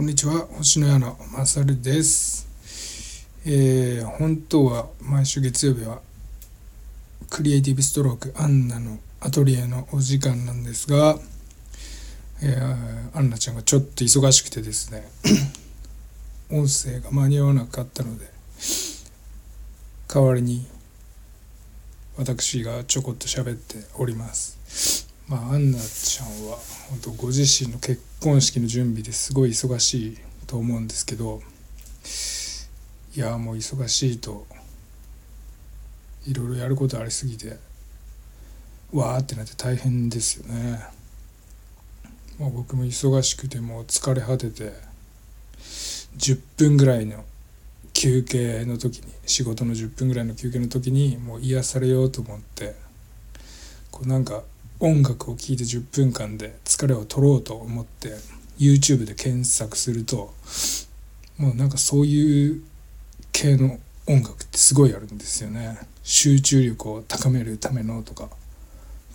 こんにちは。星の屋のまさるです、えー本当は毎週月曜日はクリエイティブストロークアンナのアトリエのお時間なんですが、えーアンナちゃんがちょっと忙しくてですね 音声が間に合わなかったので代わりに私がちょこっと喋っております。まあアンナちゃんは本当ご自身の結婚式の準備ですごい忙しいと思うんですけどいやもう忙しいといろいろやることありすぎてわーってなって大変ですよね。まあ、僕も忙しくてもう疲れ果てて10分ぐらいの休憩の時に仕事の10分ぐらいの休憩の時にもう癒されようと思ってこうなんか音楽を聴いて10分間で疲れを取ろうと思って YouTube で検索するともうなんかそういう系の音楽ってすごいあるんですよね。集中力を高めるためのとか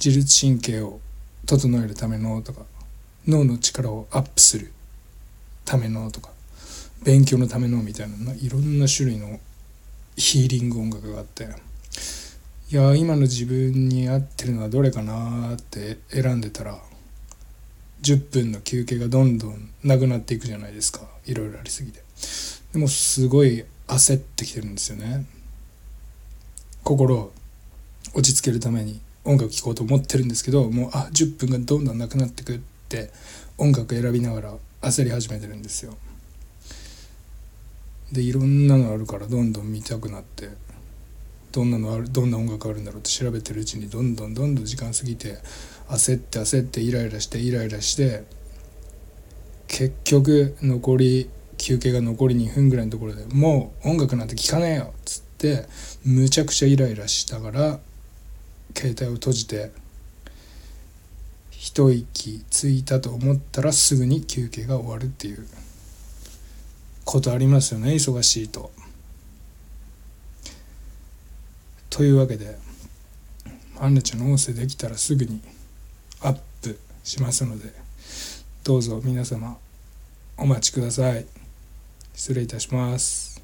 自律神経を整えるためのとか脳の力をアップするためのとか勉強のためのみたいないろんな種類のヒーリング音楽があっていや今の自分に合ってるのはどれかなって選んでたら10分の休憩がどんどんなくなっていくじゃないですか。いろいろありすぎて。でもすごい焦ってきてるんですよね。心を落ち着けるために音楽聴こうと思ってるんですけどもうあ10分がどんどんなくなってくって音楽選びながら焦り始めてるんですよ。でいろんなのあるからどんどん見たくなって。どんなのあるどんな音楽あるんだろうって調べてるうちにどんどんどんどん時間過ぎて焦って焦ってイライラしてイライラして結局残り休憩が残り2分ぐらいのところでもう音楽なんて聴かねえよっつってむちゃくちゃイライラしたから携帯を閉じて一息ついたと思ったらすぐに休憩が終わるっていうことありますよね忙しいと。というわけでアンナちゃんの音声できたらすぐにアップしますのでどうぞ皆様お待ちください。失礼いたします。